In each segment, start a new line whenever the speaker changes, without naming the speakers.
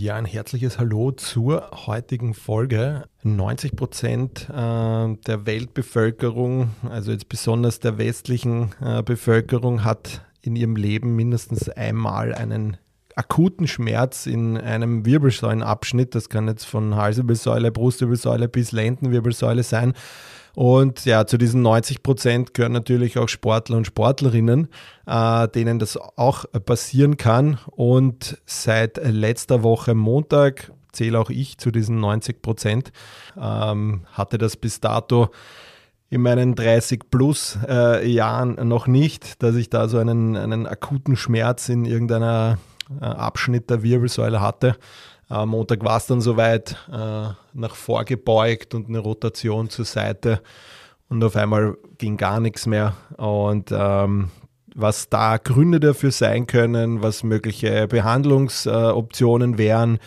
Ja, ein herzliches Hallo zur heutigen Folge. 90 Prozent äh, der Weltbevölkerung, also jetzt besonders der westlichen äh, Bevölkerung, hat in ihrem Leben mindestens einmal einen akuten Schmerz in einem Wirbelsäulenabschnitt. Das kann jetzt von Halswirbelsäule, Brustwirbelsäule bis Lendenwirbelsäule sein. Und ja, zu diesen 90 Prozent gehören natürlich auch Sportler und Sportlerinnen, äh, denen das auch passieren kann. Und seit letzter Woche Montag zähle auch ich zu diesen 90 Prozent, ähm, hatte das bis dato in meinen 30 plus äh, Jahren noch nicht, dass ich da so einen, einen akuten Schmerz in irgendeiner äh, Abschnitt der Wirbelsäule hatte. Am Montag war es dann soweit, äh, nach vorgebeugt und eine Rotation zur Seite und auf einmal ging gar nichts mehr. Und ähm, was da Gründe dafür sein können, was mögliche Behandlungsoptionen äh, wären,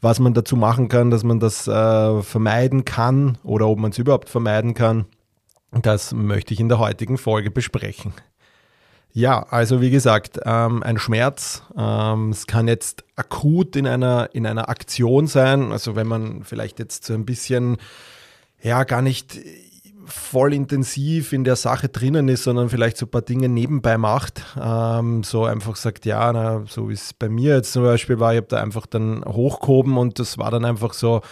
was man dazu machen kann, dass man das äh, vermeiden kann oder ob man es überhaupt vermeiden kann, das möchte ich in der heutigen Folge besprechen. Ja, also wie gesagt, ähm, ein Schmerz. Ähm, es kann jetzt akut in einer, in einer Aktion sein. Also wenn man vielleicht jetzt so ein bisschen, ja, gar nicht voll intensiv in der Sache drinnen ist, sondern vielleicht so ein paar Dinge nebenbei macht. Ähm, so einfach sagt, ja, na, so wie es bei mir jetzt zum Beispiel war, ich habe da einfach dann hochgehoben und das war dann einfach so,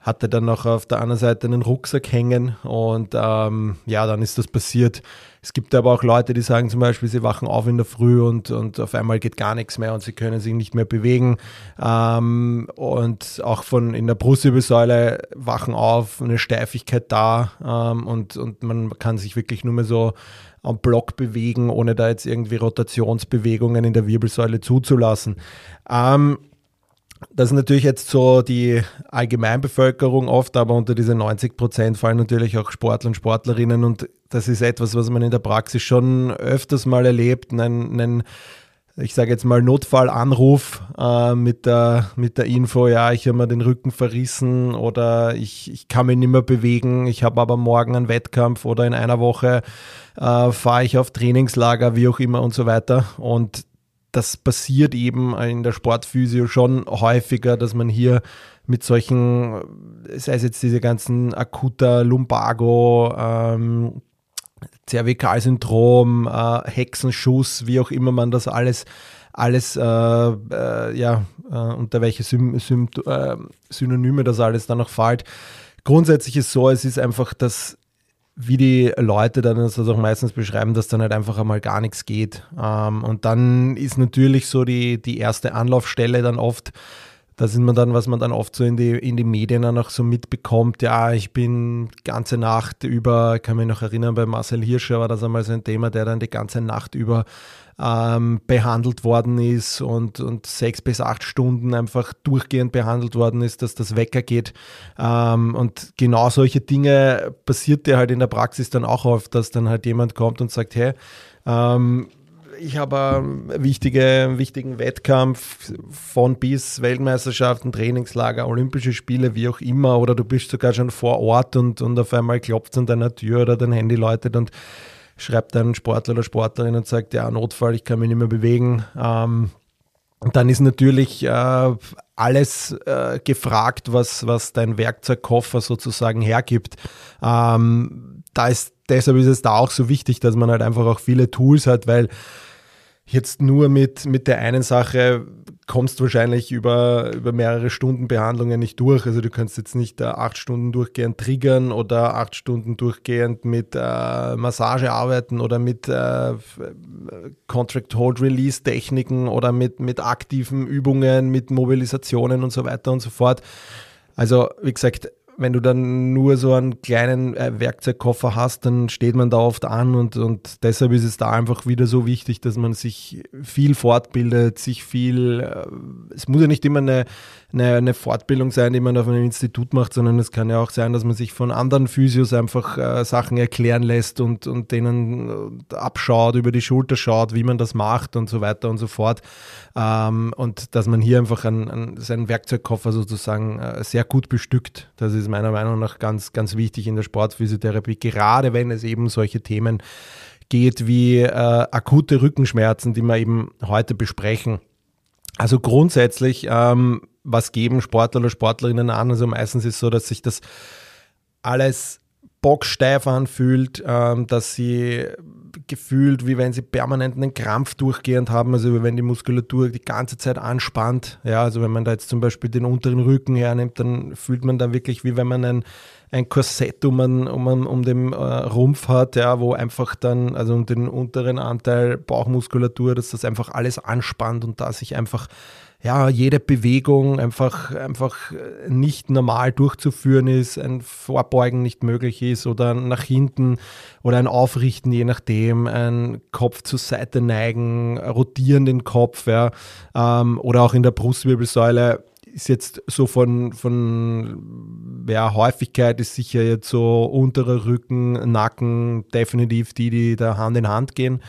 hatte dann noch auf der anderen Seite einen Rucksack hängen und ähm, ja, dann ist das passiert. Es gibt aber auch Leute, die sagen zum Beispiel, sie wachen auf in der Früh und, und auf einmal geht gar nichts mehr und sie können sich nicht mehr bewegen. Ähm, und auch von in der Brustwirbelsäule wachen auf, eine Steifigkeit da ähm, und, und man kann sich wirklich nur mehr so am Block bewegen, ohne da jetzt irgendwie Rotationsbewegungen in der Wirbelsäule zuzulassen. Ähm, das ist natürlich jetzt so die Allgemeinbevölkerung oft, aber unter diese 90 Prozent fallen natürlich auch Sportler und Sportlerinnen und das ist etwas, was man in der Praxis schon öfters mal erlebt, einen, einen ich sage jetzt mal Notfallanruf äh, mit, der, mit der Info, ja, ich habe mir den Rücken verrissen oder ich, ich kann mich nicht mehr bewegen, ich habe aber morgen einen Wettkampf oder in einer Woche äh, fahre ich auf Trainingslager, wie auch immer und so weiter. Und das passiert eben in der Sportphysio schon häufiger, dass man hier mit solchen, sei es jetzt diese ganzen akuter Lumbago, ähm, Zervikalsyndrom, äh, Hexenschuss, wie auch immer man das alles, alles äh, äh, ja, äh, unter welche Sym Sym äh, Synonyme das alles dann noch fällt. Grundsätzlich ist so, es ist einfach das wie die Leute dann das auch meistens beschreiben, dass dann halt einfach einmal gar nichts geht. Ähm, und dann ist natürlich so die, die erste Anlaufstelle dann oft, da sind man dann, was man dann oft so in die, in die Medien dann auch so mitbekommt, ja, ich bin ganze Nacht über, kann mich noch erinnern, bei Marcel Hirscher war das einmal so ein Thema, der dann die ganze Nacht über ähm, behandelt worden ist und, und sechs bis acht Stunden einfach durchgehend behandelt worden ist, dass das Wecker geht. Ähm, und genau solche Dinge passiert dir halt in der Praxis dann auch oft, dass dann halt jemand kommt und sagt, hey, ähm, ich habe einen wichtige, wichtigen Wettkampf von bis Weltmeisterschaften, Trainingslager, Olympische Spiele, wie auch immer, oder du bist sogar schon vor Ort und, und auf einmal klopft es an deiner Tür oder dein Handy läutet und schreibt ein Sportler oder Sportlerin und sagt, ja, Notfall, ich kann mich nicht mehr bewegen. Ähm, dann ist natürlich äh, alles äh, gefragt, was, was dein Werkzeugkoffer sozusagen hergibt. Ähm, da ist, deshalb ist es da auch so wichtig, dass man halt einfach auch viele Tools hat, weil jetzt nur mit, mit der einen Sache kommst wahrscheinlich über, über mehrere Stunden Behandlungen nicht durch. Also du kannst jetzt nicht äh, acht Stunden durchgehend triggern oder acht Stunden durchgehend mit äh, Massage arbeiten oder mit äh, Contract Hold Release Techniken oder mit, mit aktiven Übungen, mit Mobilisationen und so weiter und so fort. Also wie gesagt, wenn du dann nur so einen kleinen äh, Werkzeugkoffer hast, dann steht man da oft an und, und deshalb ist es da einfach wieder so wichtig, dass man sich viel fortbildet, sich viel, äh, es muss ja nicht immer eine, eine, eine, Fortbildung sein, die man auf einem Institut macht, sondern es kann ja auch sein, dass man sich von anderen Physios einfach äh, Sachen erklären lässt und, und denen äh, abschaut, über die Schulter schaut, wie man das macht und so weiter und so fort. Ähm, und dass man hier einfach an, an seinen Werkzeugkoffer sozusagen äh, sehr gut bestückt. Das ist meiner Meinung nach ganz, ganz wichtig in der Sportphysiotherapie, gerade wenn es eben solche Themen geht wie äh, akute Rückenschmerzen, die wir eben heute besprechen. Also grundsätzlich, ähm, was geben Sportler oder Sportlerinnen an? Also meistens ist es so, dass sich das alles bocksteif anfühlt, ähm, dass sie gefühlt, wie wenn sie permanent einen Krampf durchgehend haben, also wie wenn die Muskulatur die ganze Zeit anspannt. Ja, also wenn man da jetzt zum Beispiel den unteren Rücken hernimmt, dann fühlt man da wirklich, wie wenn man ein, ein Korsett um, um, um den äh, Rumpf hat, ja, wo einfach dann, also um den unteren Anteil Bauchmuskulatur, dass das einfach alles anspannt und da sich einfach ja, jede Bewegung einfach, einfach nicht normal durchzuführen ist, ein Vorbeugen nicht möglich ist oder nach hinten oder ein Aufrichten, je nachdem, ein Kopf zur Seite neigen, rotieren den Kopf, ja, ähm, oder auch in der Brustwirbelsäule ist jetzt so von, von ja, Häufigkeit ist sicher jetzt so unterer Rücken, Nacken definitiv die, die da Hand in Hand gehen.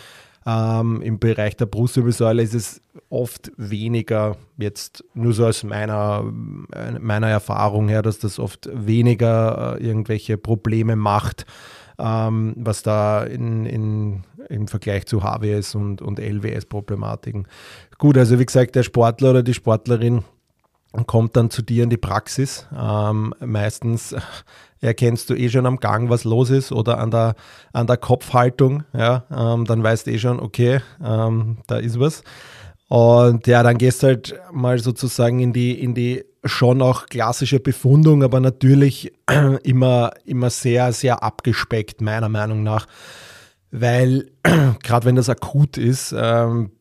Ähm, Im Bereich der Brustwirbelsäule ist es oft weniger, jetzt nur so aus meiner, meiner Erfahrung her, dass das oft weniger äh, irgendwelche Probleme macht, ähm, was da in, in, im Vergleich zu HWS und, und LWS-Problematiken. Gut, also wie gesagt, der Sportler oder die Sportlerin kommt dann zu dir in die Praxis. Ähm, meistens erkennst du eh schon am Gang, was los ist oder an der, an der Kopfhaltung. Ja, ähm, dann weißt du eh schon, okay, ähm, da ist was. Und ja, dann gehst halt mal sozusagen in die, in die schon auch klassische Befundung, aber natürlich immer, immer sehr, sehr abgespeckt, meiner Meinung nach. Weil gerade wenn das akut ist, ähm,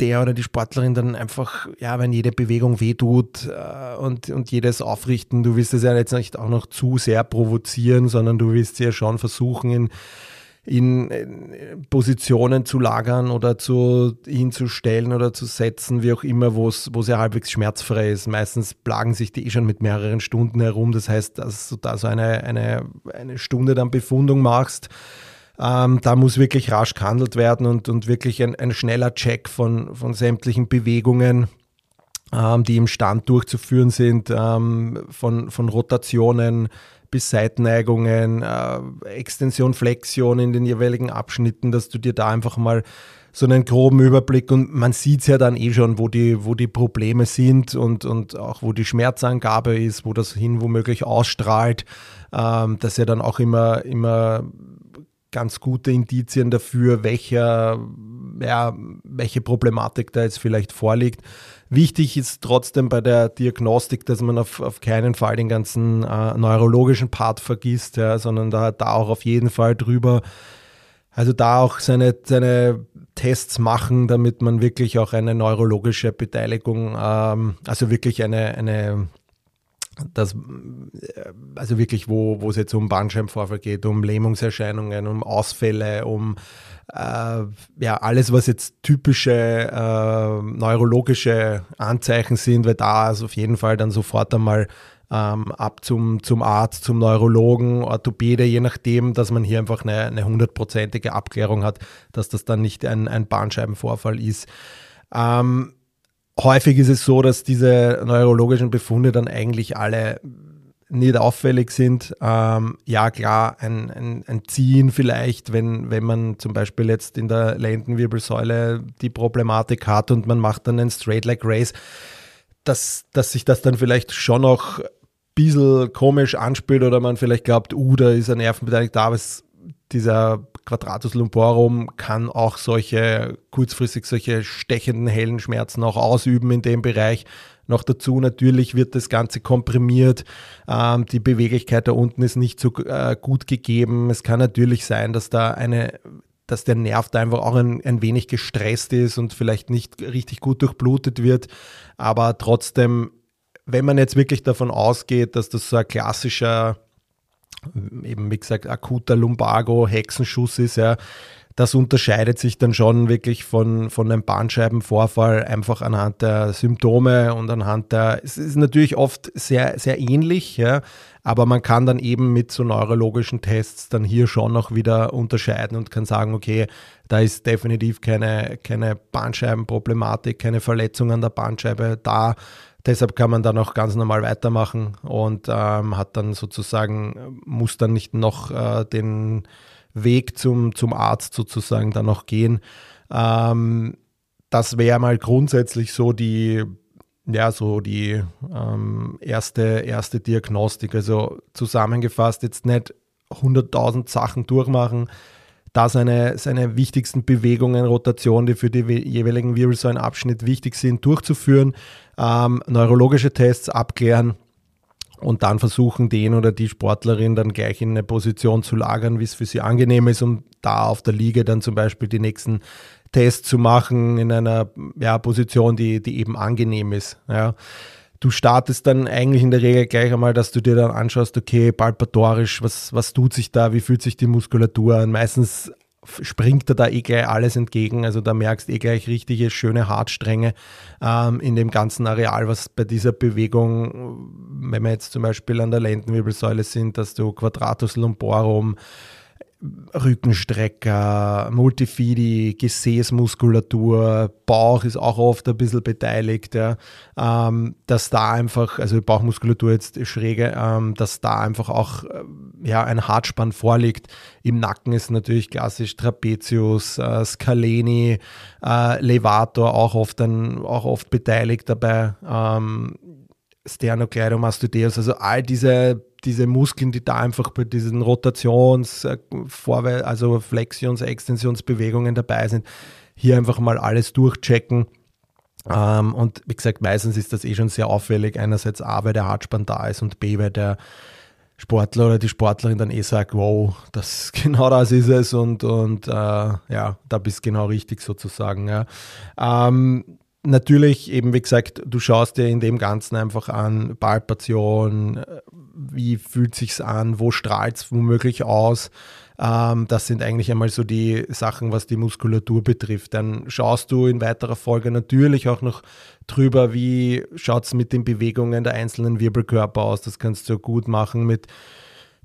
der oder die Sportlerin dann einfach, ja, wenn jede Bewegung wehtut äh, und, und jedes Aufrichten, du willst es ja jetzt nicht auch noch zu sehr provozieren, sondern du willst ja schon versuchen, in, in, Positionen zu lagern oder zu, hinzustellen oder zu setzen, wie auch immer, wo es ja halbwegs schmerzfrei ist. Meistens plagen sich die eh schon mit mehreren Stunden herum. Das heißt, dass du da so eine, eine, eine Stunde dann Befundung machst, ähm, da muss wirklich rasch gehandelt werden und, und wirklich ein, ein schneller Check von, von sämtlichen Bewegungen, ähm, die im Stand durchzuführen sind, ähm, von, von Rotationen bis Seitenneigungen, äh, Extension, Flexion in den jeweiligen Abschnitten, dass du dir da einfach mal so einen groben Überblick und man sieht es ja dann eh schon, wo die, wo die Probleme sind und, und auch wo die Schmerzangabe ist, wo das hin womöglich ausstrahlt, ähm, dass ja dann auch immer, immer ganz gute Indizien dafür, welcher, ja, welche Problematik da jetzt vielleicht vorliegt. Wichtig ist trotzdem bei der Diagnostik, dass man auf, auf keinen Fall den ganzen äh, neurologischen Part vergisst, ja, sondern da, da auch auf jeden Fall drüber, also da auch seine, seine Tests machen, damit man wirklich auch eine neurologische Beteiligung, ähm, also wirklich eine, eine das, äh, also wirklich, wo, wo es jetzt um Bandscheibenvorfall geht, um Lähmungserscheinungen, um Ausfälle, um äh, ja, alles, was jetzt typische äh, neurologische Anzeichen sind, weil da ist auf jeden Fall dann sofort einmal ähm, ab zum, zum Arzt, zum Neurologen, Orthopäde, je nachdem, dass man hier einfach eine hundertprozentige Abklärung hat, dass das dann nicht ein, ein Bandscheibenvorfall ist. Ähm, häufig ist es so, dass diese neurologischen Befunde dann eigentlich alle nicht auffällig sind. Ähm, ja, klar, ein, ein, ein, Ziehen vielleicht, wenn, wenn man zum Beispiel jetzt in der Lendenwirbelsäule die Problematik hat und man macht dann einen Straight Leg Race, dass, dass sich das dann vielleicht schon noch ein bisschen komisch anspielt oder man vielleicht glaubt, uh, da ist ein Nervenbeteiligt da, aber es, dieser Quadratus lumborum kann auch solche kurzfristig solche stechenden hellen Schmerzen auch ausüben in dem Bereich. Noch dazu natürlich wird das Ganze komprimiert, ähm, die Beweglichkeit da unten ist nicht so äh, gut gegeben. Es kann natürlich sein, dass da eine dass der Nerv da einfach auch ein, ein wenig gestresst ist und vielleicht nicht richtig gut durchblutet wird. Aber trotzdem wenn man jetzt wirklich davon ausgeht, dass das so ein klassischer, eben wie gesagt, akuter Lumbago, Hexenschuss ist, ja, das unterscheidet sich dann schon wirklich von, von einem Bandscheibenvorfall einfach anhand der Symptome und anhand der, es ist natürlich oft sehr, sehr ähnlich, ja, aber man kann dann eben mit so neurologischen Tests dann hier schon noch wieder unterscheiden und kann sagen, okay, da ist definitiv keine, keine Bandscheibenproblematik, keine Verletzung an der Bandscheibe da. Deshalb kann man dann auch ganz normal weitermachen und ähm, hat dann sozusagen, muss dann nicht noch äh, den Weg zum, zum Arzt sozusagen dann noch gehen. Ähm, das wäre mal grundsätzlich so die, ja, so die ähm, erste, erste Diagnostik. Also zusammengefasst, jetzt nicht 100.000 Sachen durchmachen, da seine, seine wichtigsten Bewegungen, Rotationen, die für die jeweiligen Wirbelsäulenabschnitt wichtig sind, durchzuführen, ähm, neurologische Tests abklären und dann versuchen, den oder die Sportlerin dann gleich in eine Position zu lagern, wie es für sie angenehm ist, um da auf der Liege dann zum Beispiel die nächsten Tests zu machen in einer ja, Position, die, die eben angenehm ist. Ja. Du startest dann eigentlich in der Regel gleich einmal, dass du dir dann anschaust, okay, palpatorisch, was, was tut sich da, wie fühlt sich die Muskulatur an? Meistens springt er da eh gleich alles entgegen. Also da merkst eh gleich richtige schöne Hartstränge ähm, in dem ganzen Areal, was bei dieser Bewegung, wenn wir jetzt zum Beispiel an der Lendenwirbelsäule sind, dass du Quadratus lumborum, Rückenstrecker, Multifidi, Gesäßmuskulatur, Bauch ist auch oft ein bisschen beteiligt, ja, ähm, dass da einfach, also Bauchmuskulatur jetzt schräge, ähm, dass da einfach auch äh, ja, ein Hartspann vorliegt. Im Nacken ist natürlich klassisch Trapezius, äh, Scaleni, äh, Levator auch oft, ein, auch oft beteiligt dabei. Ähm, Sternocleidomastoideus, also all diese diese Muskeln, die da einfach bei diesen Rotations-, äh, Vorwär-, also Flexions-, Extensionsbewegungen dabei sind, hier einfach mal alles durchchecken. Ähm, und wie gesagt, meistens ist das eh schon sehr auffällig. Einerseits A, weil der Hartspann da ist und B, weil der Sportler oder die Sportlerin dann eh sagt, wow, das genau das ist es und, und äh, ja, da bist genau richtig sozusagen. Ja. Ähm, natürlich eben, wie gesagt, du schaust dir in dem Ganzen einfach an, Palpation, wie fühlt sich's an, wo strahlt es womöglich aus. Ähm, das sind eigentlich einmal so die Sachen, was die Muskulatur betrifft. Dann schaust du in weiterer Folge natürlich auch noch drüber, wie schaut es mit den Bewegungen der einzelnen Wirbelkörper aus. Das kannst du gut machen mit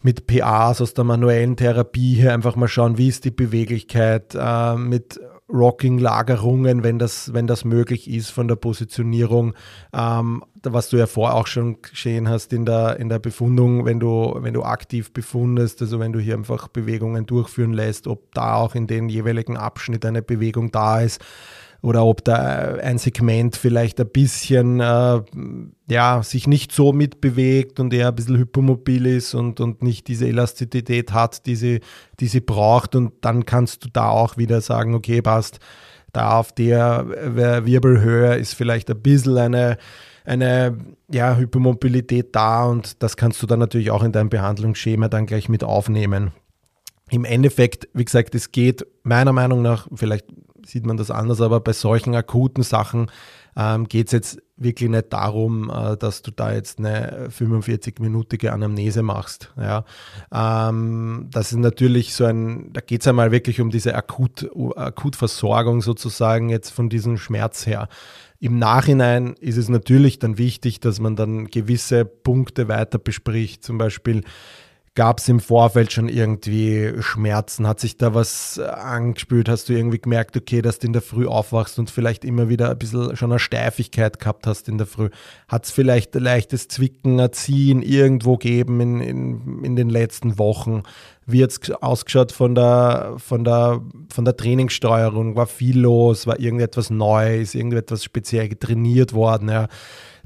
mit PAs aus der manuellen Therapie hier einfach mal schauen, wie ist die Beweglichkeit, äh, mit Rocking-Lagerungen, wenn das, wenn das möglich ist von der Positionierung, ähm, was du ja vorher auch schon geschehen hast in der, in der Befundung, wenn du, wenn du aktiv befundest, also wenn du hier einfach Bewegungen durchführen lässt, ob da auch in den jeweiligen Abschnitt eine Bewegung da ist oder ob da ein Segment vielleicht ein bisschen äh, ja, sich nicht so mitbewegt und eher ein bisschen hypermobil ist und, und nicht diese Elastizität hat, die sie, die sie braucht. Und dann kannst du da auch wieder sagen, okay, passt, da auf der Wirbelhöhe ist vielleicht ein bisschen eine, eine ja, Hypermobilität da und das kannst du dann natürlich auch in deinem Behandlungsschema dann gleich mit aufnehmen. Im Endeffekt, wie gesagt, es geht meiner Meinung nach, vielleicht sieht man das anders, aber bei solchen akuten Sachen ähm, geht es jetzt wirklich nicht darum, äh, dass du da jetzt eine 45-minütige Anamnese machst. Ja. Ähm, das ist natürlich so ein, da geht es einmal wirklich um diese Akut, Akutversorgung sozusagen jetzt von diesem Schmerz her. Im Nachhinein ist es natürlich dann wichtig, dass man dann gewisse Punkte weiter bespricht, zum Beispiel Gab es im Vorfeld schon irgendwie Schmerzen? Hat sich da was äh, angespült? Hast du irgendwie gemerkt, okay, dass du in der Früh aufwachst und vielleicht immer wieder ein bisschen schon eine Steifigkeit gehabt hast in der Früh? Hat es vielleicht ein leichtes Zwicken, ein Ziehen irgendwo gegeben in, in, in den letzten Wochen? Wie hat es ausgeschaut von der, von, der, von der Trainingssteuerung? War viel los? War irgendetwas neu? Ist irgendetwas speziell trainiert worden? Ja?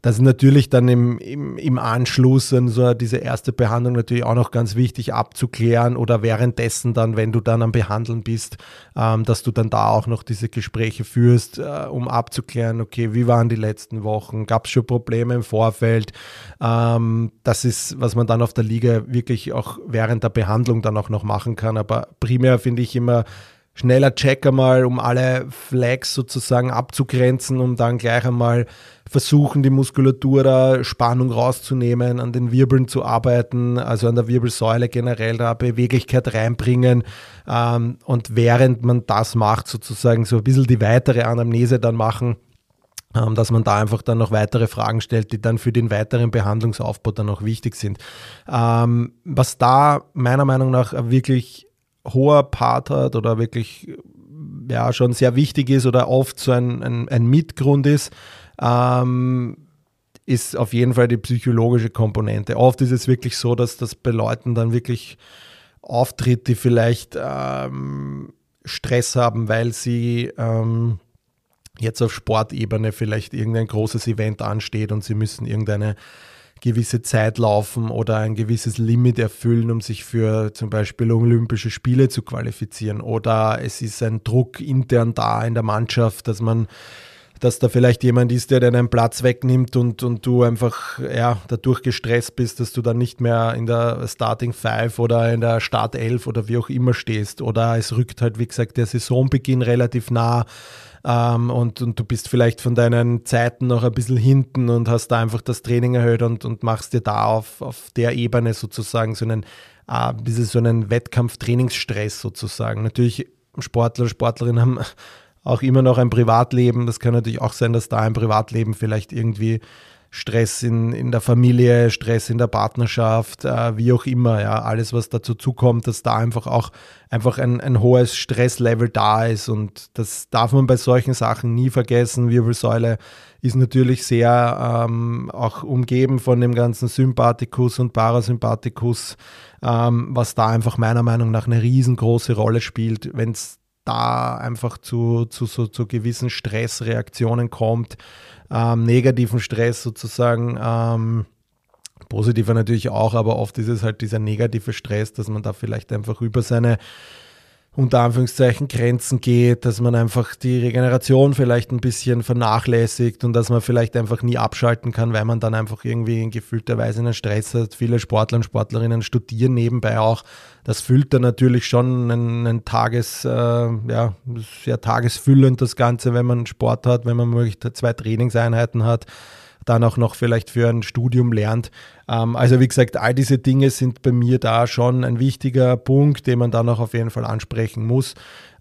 Das ist natürlich dann im, im, im Anschluss an so diese erste Behandlung natürlich auch noch ganz wichtig abzuklären oder währenddessen dann, wenn du dann am Behandeln bist, ähm, dass du dann da auch noch diese Gespräche führst, äh, um abzuklären, okay, wie waren die letzten Wochen, gab es schon Probleme im Vorfeld. Ähm, das ist, was man dann auf der Liga wirklich auch während der Behandlung dann auch noch machen kann. Aber primär finde ich immer, schneller Check einmal, um alle Flags sozusagen abzugrenzen, um dann gleich einmal versuchen, die Muskulatur da Spannung rauszunehmen, an den Wirbeln zu arbeiten, also an der Wirbelsäule generell da Beweglichkeit reinbringen. Ähm, und während man das macht, sozusagen so ein bisschen die weitere Anamnese dann machen, ähm, dass man da einfach dann noch weitere Fragen stellt, die dann für den weiteren Behandlungsaufbau dann auch wichtig sind. Ähm, was da meiner Meinung nach wirklich hoher Part hat oder wirklich ja schon sehr wichtig ist oder oft so ein, ein, ein Mitgrund ist, ähm, ist auf jeden Fall die psychologische Komponente. Oft ist es wirklich so, dass das bei Leuten dann wirklich auftritt, die vielleicht ähm, Stress haben, weil sie ähm, jetzt auf Sportebene vielleicht irgendein großes Event ansteht und sie müssen irgendeine gewisse Zeit laufen oder ein gewisses Limit erfüllen, um sich für zum Beispiel Olympische Spiele zu qualifizieren. Oder es ist ein Druck intern da in der Mannschaft, dass man dass da vielleicht jemand ist, der deinen Platz wegnimmt und, und du einfach ja, dadurch gestresst bist, dass du dann nicht mehr in der Starting Five oder in der Startelf oder wie auch immer stehst. Oder es rückt halt, wie gesagt, der Saisonbeginn relativ nah ähm, und, und du bist vielleicht von deinen Zeiten noch ein bisschen hinten und hast da einfach das Training erhöht und, und machst dir da auf, auf der Ebene sozusagen so einen, äh, so einen Wettkampf-Trainingsstress sozusagen. Natürlich Sportler, Sportlerinnen haben auch immer noch ein Privatleben. Das kann natürlich auch sein, dass da ein Privatleben vielleicht irgendwie Stress in, in der Familie, Stress in der Partnerschaft, äh, wie auch immer, ja, alles, was dazu zukommt, dass da einfach auch einfach ein, ein hohes Stresslevel da ist und das darf man bei solchen Sachen nie vergessen. Wirbelsäule ist natürlich sehr ähm, auch umgeben von dem ganzen Sympathikus und Parasympathikus, ähm, was da einfach meiner Meinung nach eine riesengroße Rolle spielt, wenn es da einfach zu, zu, so, zu gewissen Stressreaktionen kommt, ähm, negativen Stress sozusagen. Ähm, positiver natürlich auch, aber oft ist es halt dieser negative Stress, dass man da vielleicht einfach über seine unter Anführungszeichen Grenzen geht, dass man einfach die Regeneration vielleicht ein bisschen vernachlässigt und dass man vielleicht einfach nie abschalten kann, weil man dann einfach irgendwie in gefühlter Weise einen Stress hat. Viele Sportler und Sportlerinnen studieren nebenbei auch. Das füllt dann natürlich schon einen, einen Tages, äh, ja, sehr tagesfüllend das Ganze, wenn man Sport hat, wenn man möglichst zwei Trainingseinheiten hat dann auch noch vielleicht für ein Studium lernt. Ähm, also wie gesagt, all diese Dinge sind bei mir da schon ein wichtiger Punkt, den man dann auch auf jeden Fall ansprechen muss.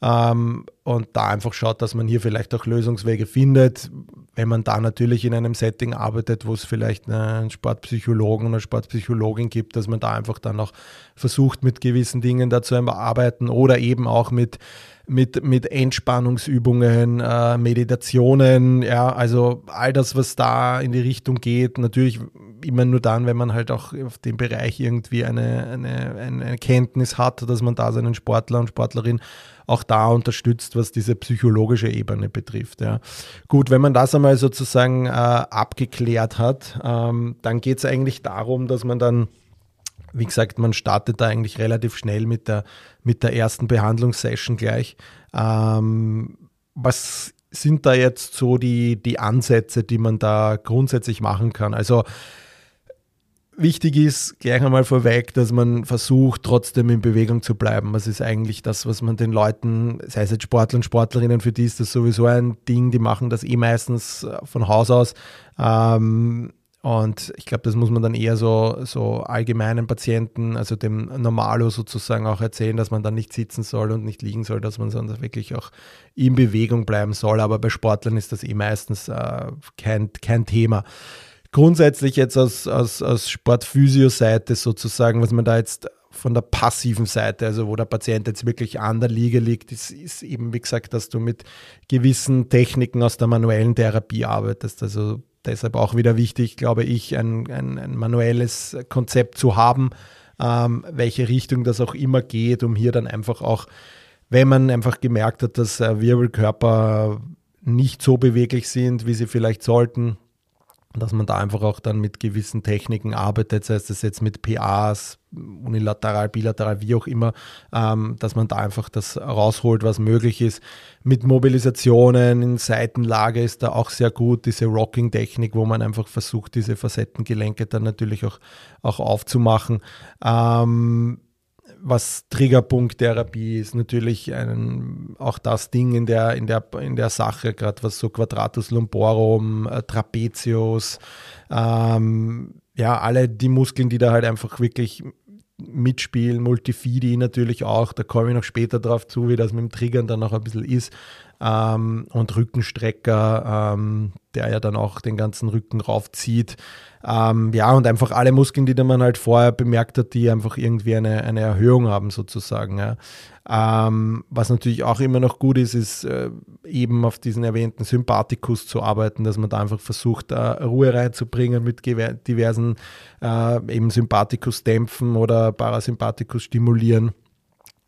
Ähm, und da einfach schaut, dass man hier vielleicht auch Lösungswege findet. Wenn man da natürlich in einem Setting arbeitet, wo es vielleicht einen Sportpsychologen oder Sportpsychologin gibt, dass man da einfach dann auch versucht, mit gewissen Dingen da zu arbeiten oder eben auch mit mit, mit Entspannungsübungen, äh, Meditationen, ja, also all das, was da in die Richtung geht, natürlich immer nur dann, wenn man halt auch auf dem Bereich irgendwie eine, eine, eine Kenntnis hat, dass man da seinen Sportler und Sportlerin auch da unterstützt, was diese psychologische Ebene betrifft. Ja. Gut, wenn man das einmal sozusagen äh, abgeklärt hat, ähm, dann geht es eigentlich darum, dass man dann wie gesagt, man startet da eigentlich relativ schnell mit der, mit der ersten Behandlungssession gleich. Ähm, was sind da jetzt so die, die Ansätze, die man da grundsätzlich machen kann? Also wichtig ist gleich einmal vorweg, dass man versucht, trotzdem in Bewegung zu bleiben. Das ist eigentlich das, was man den Leuten, sei es jetzt Sportler und Sportlerinnen, für die ist das sowieso ein Ding, die machen das eh meistens von Haus aus. Ähm, und ich glaube, das muss man dann eher so, so allgemeinen Patienten, also dem Normalo sozusagen auch erzählen, dass man dann nicht sitzen soll und nicht liegen soll, dass man sonst wirklich auch in Bewegung bleiben soll. Aber bei Sportlern ist das eh meistens äh, kein, kein Thema. Grundsätzlich jetzt aus, aus, aus Sportphysio-Seite sozusagen, was man da jetzt von der passiven Seite, also wo der Patient jetzt wirklich an der Liege liegt, ist, ist, eben, wie gesagt, dass du mit gewissen Techniken aus der manuellen Therapie arbeitest. Also deshalb auch wieder wichtig, glaube ich, ein, ein, ein manuelles Konzept zu haben, ähm, welche Richtung das auch immer geht, um hier dann einfach auch, wenn man einfach gemerkt hat, dass äh, Wirbelkörper nicht so beweglich sind, wie sie vielleicht sollten, dass man da einfach auch dann mit gewissen Techniken arbeitet, sei es jetzt mit PAs, unilateral, bilateral, wie auch immer, ähm, dass man da einfach das rausholt, was möglich ist. Mit Mobilisationen in Seitenlage ist da auch sehr gut diese Rocking-Technik, wo man einfach versucht, diese Facettengelenke dann natürlich auch, auch aufzumachen. Ähm, was Triggerpunkttherapie ist natürlich ein, auch das Ding in der, in der, in der Sache, gerade was so Quadratus lumborum, äh, Trapezius, ähm, ja, alle die Muskeln, die da halt einfach wirklich mitspielen, Multifidi natürlich auch, da komme ich noch später drauf zu, wie das mit dem Triggern dann noch ein bisschen ist. Ähm, und Rückenstrecker, ähm, der ja dann auch den ganzen Rücken raufzieht. Ähm, ja, und einfach alle Muskeln, die man halt vorher bemerkt hat, die einfach irgendwie eine, eine Erhöhung haben, sozusagen. Ja. Ähm, was natürlich auch immer noch gut ist, ist äh, eben auf diesen erwähnten Sympathikus zu arbeiten, dass man da einfach versucht, äh, Ruhe reinzubringen mit diversen äh, eben Sympathikus-Dämpfen oder Parasympathikus stimulieren.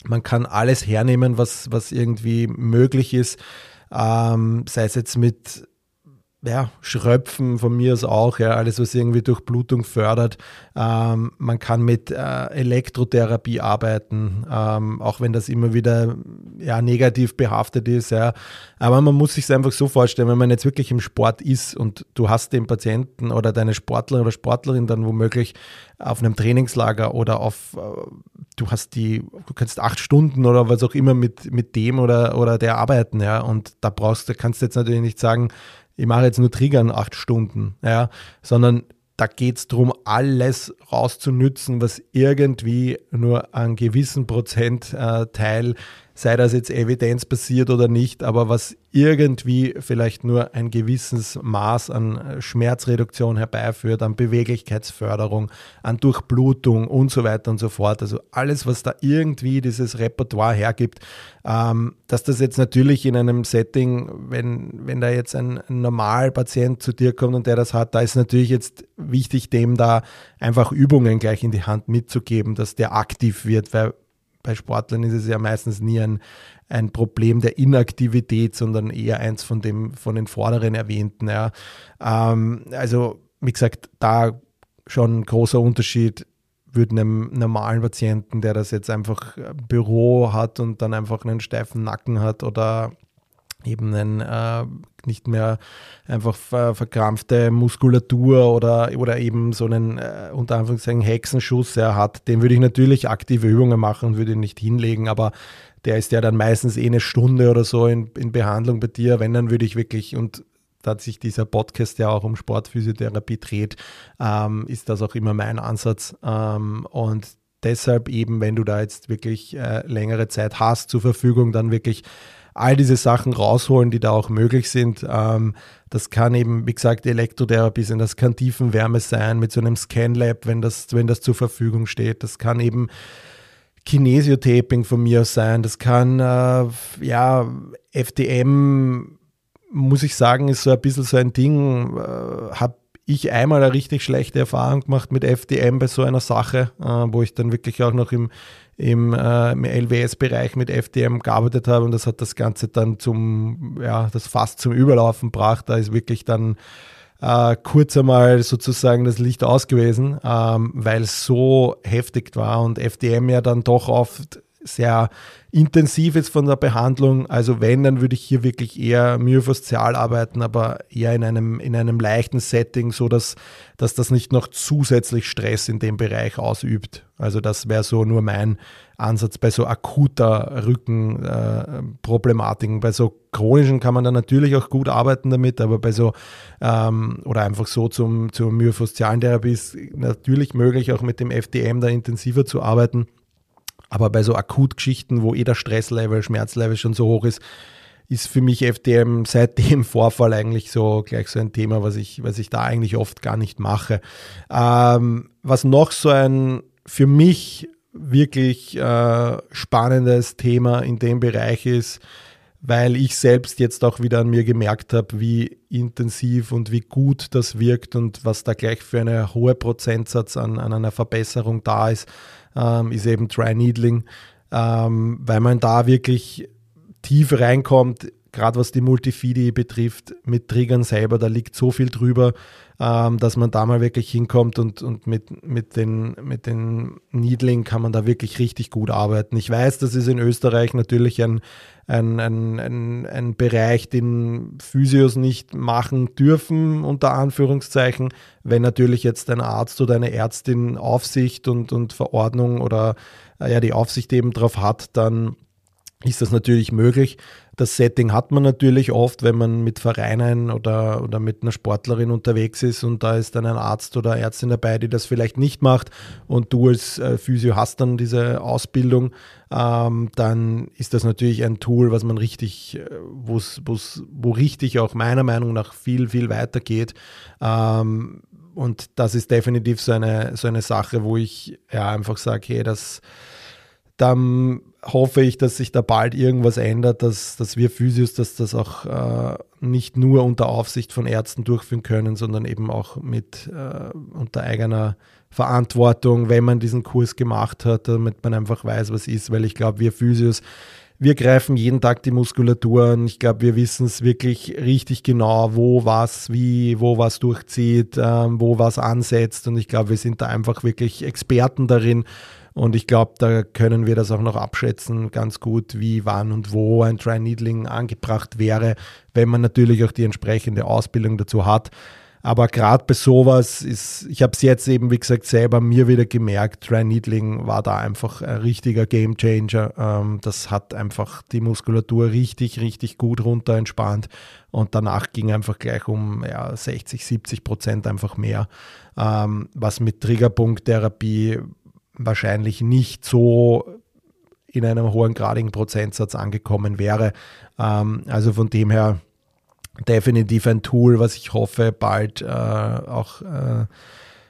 Man kann alles hernehmen, was, was irgendwie möglich ist, ähm, sei es jetzt mit ja, Schröpfen von mir aus auch, ja, alles, was irgendwie durch Blutung fördert. Ähm, man kann mit äh, Elektrotherapie arbeiten, ähm, auch wenn das immer wieder ja, negativ behaftet ist. Ja. Aber man muss sich einfach so vorstellen, wenn man jetzt wirklich im Sport ist und du hast den Patienten oder deine Sportler oder Sportlerin dann womöglich auf einem Trainingslager oder auf, äh, du hast die, du kannst acht Stunden oder was auch immer mit, mit dem oder, oder der arbeiten, ja. Und da brauchst du, kannst du jetzt natürlich nicht sagen, ich mache jetzt nur Triggern acht Stunden, ja, sondern da geht es darum, alles rauszunützen, was irgendwie nur einen gewissen Prozentteil, sei das jetzt evidenzbasiert oder nicht, aber was irgendwie vielleicht nur ein gewisses Maß an äh, Schmerzreduktion herbeiführt, an Beweglichkeitsförderung, an Durchblutung und so weiter und so fort. Also alles, was da irgendwie dieses Repertoire hergibt, ähm, dass das jetzt natürlich in einem Setting, wenn, wenn da jetzt ein, ein Normalpatient zu dir kommt und der das hat, da ist natürlich jetzt wichtig, dem da einfach Übungen gleich in die Hand mitzugeben, dass der aktiv wird, weil bei Sportlern ist es ja meistens nie ein, ein Problem der Inaktivität, sondern eher eins von dem von den vorderen erwähnten. Ja. Ähm, also wie gesagt, da schon ein großer Unterschied würde einem normalen Patienten, der das jetzt einfach Büro hat und dann einfach einen steifen Nacken hat oder eben einen, äh, nicht mehr einfach ver verkrampfte Muskulatur oder, oder eben so einen äh, unter Anführungszeichen Hexenschuss er hat, den würde ich natürlich aktive Übungen machen und würde ihn nicht hinlegen, aber der ist ja dann meistens eh eine Stunde oder so in, in Behandlung bei dir. Wenn, dann würde ich wirklich, und da sich dieser Podcast ja auch um Sportphysiotherapie dreht, ähm, ist das auch immer mein Ansatz. Ähm, und deshalb eben, wenn du da jetzt wirklich äh, längere Zeit hast zur Verfügung, dann wirklich all diese Sachen rausholen, die da auch möglich sind. Ähm, das kann eben, wie gesagt, Elektrotherapie sein, das kann Tiefenwärme sein mit so einem Scanlab, wenn das, wenn das zur Verfügung steht. Das kann eben Kinesiotaping von mir aus sein. Das kann, äh, ja, FDM, muss ich sagen, ist so ein bisschen so ein Ding. Äh, Habe ich einmal eine richtig schlechte Erfahrung gemacht mit FDM bei so einer Sache, äh, wo ich dann wirklich auch noch im im, äh, im LWS-Bereich mit FDM gearbeitet habe und das hat das Ganze dann zum, ja, das fast zum Überlaufen gebracht. Da ist wirklich dann äh, kurz einmal sozusagen das Licht aus gewesen, ähm, weil es so heftig war und FDM ja dann doch oft sehr intensiv ist von der Behandlung. Also wenn, dann würde ich hier wirklich eher myofaszial arbeiten, aber eher in einem, in einem leichten Setting, so dass, dass das nicht noch zusätzlich Stress in dem Bereich ausübt. Also das wäre so nur mein Ansatz bei so akuter Rückenproblematiken. Äh, bei so chronischen kann man dann natürlich auch gut arbeiten damit, aber bei so ähm, oder einfach so zum, zur myofaszialen Therapie ist natürlich möglich, auch mit dem FDM da intensiver zu arbeiten. Aber bei so Akutgeschichten, wo eh der Stresslevel, Schmerzlevel schon so hoch ist, ist für mich FDM seit dem Vorfall eigentlich so gleich so ein Thema, was ich, was ich da eigentlich oft gar nicht mache. Ähm, was noch so ein für mich wirklich äh, spannendes Thema in dem Bereich ist, weil ich selbst jetzt auch wieder an mir gemerkt habe, wie intensiv und wie gut das wirkt und was da gleich für eine hohe Prozentsatz an, an einer Verbesserung da ist, ähm, ist eben Dry Needling, ähm, weil man da wirklich tief reinkommt gerade was die Multifidi betrifft, mit Triggern selber, da liegt so viel drüber, ähm, dass man da mal wirklich hinkommt und, und mit, mit, den, mit den Needling kann man da wirklich richtig gut arbeiten. Ich weiß, das ist in Österreich natürlich ein, ein, ein, ein, ein Bereich, den Physios nicht machen dürfen, unter Anführungszeichen. Wenn natürlich jetzt ein Arzt oder eine Ärztin Aufsicht und, und Verordnung oder äh, ja die Aufsicht eben drauf hat, dann ist das natürlich möglich. Das Setting hat man natürlich oft, wenn man mit Vereinen oder, oder mit einer Sportlerin unterwegs ist und da ist dann ein Arzt oder Ärztin dabei, die das vielleicht nicht macht und du als äh, Physio hast dann diese Ausbildung, ähm, dann ist das natürlich ein Tool, was man richtig, äh, wo's, wo's, wo richtig auch meiner Meinung nach viel, viel weiter geht. Ähm, und das ist definitiv so eine, so eine Sache, wo ich ja einfach sage, hey, das dann hoffe ich, dass sich da bald irgendwas ändert, dass, dass wir Physios, dass das auch äh, nicht nur unter Aufsicht von Ärzten durchführen können, sondern eben auch mit äh, unter eigener Verantwortung, wenn man diesen Kurs gemacht hat, damit man einfach weiß, was ist, weil ich glaube, wir Physios, wir greifen jeden Tag die Muskulatur an. Ich glaube, wir wissen es wirklich richtig genau, wo was, wie, wo was durchzieht, ähm, wo was ansetzt. Und ich glaube, wir sind da einfach wirklich Experten darin. Und ich glaube, da können wir das auch noch abschätzen, ganz gut, wie, wann und wo ein Dry Needling angebracht wäre, wenn man natürlich auch die entsprechende Ausbildung dazu hat. Aber gerade bei sowas ist, ich habe es jetzt eben, wie gesagt, selber mir wieder gemerkt, Dry Needling war da einfach ein richtiger Game Changer. Ähm, das hat einfach die Muskulatur richtig, richtig gut runter entspannt. Und danach ging einfach gleich um ja, 60, 70 Prozent einfach mehr. Ähm, was mit Triggerpunkttherapie wahrscheinlich nicht so in einem hohen gradigen Prozentsatz angekommen wäre. Ähm, also von dem her definitiv ein Tool, was ich hoffe, bald äh, auch äh,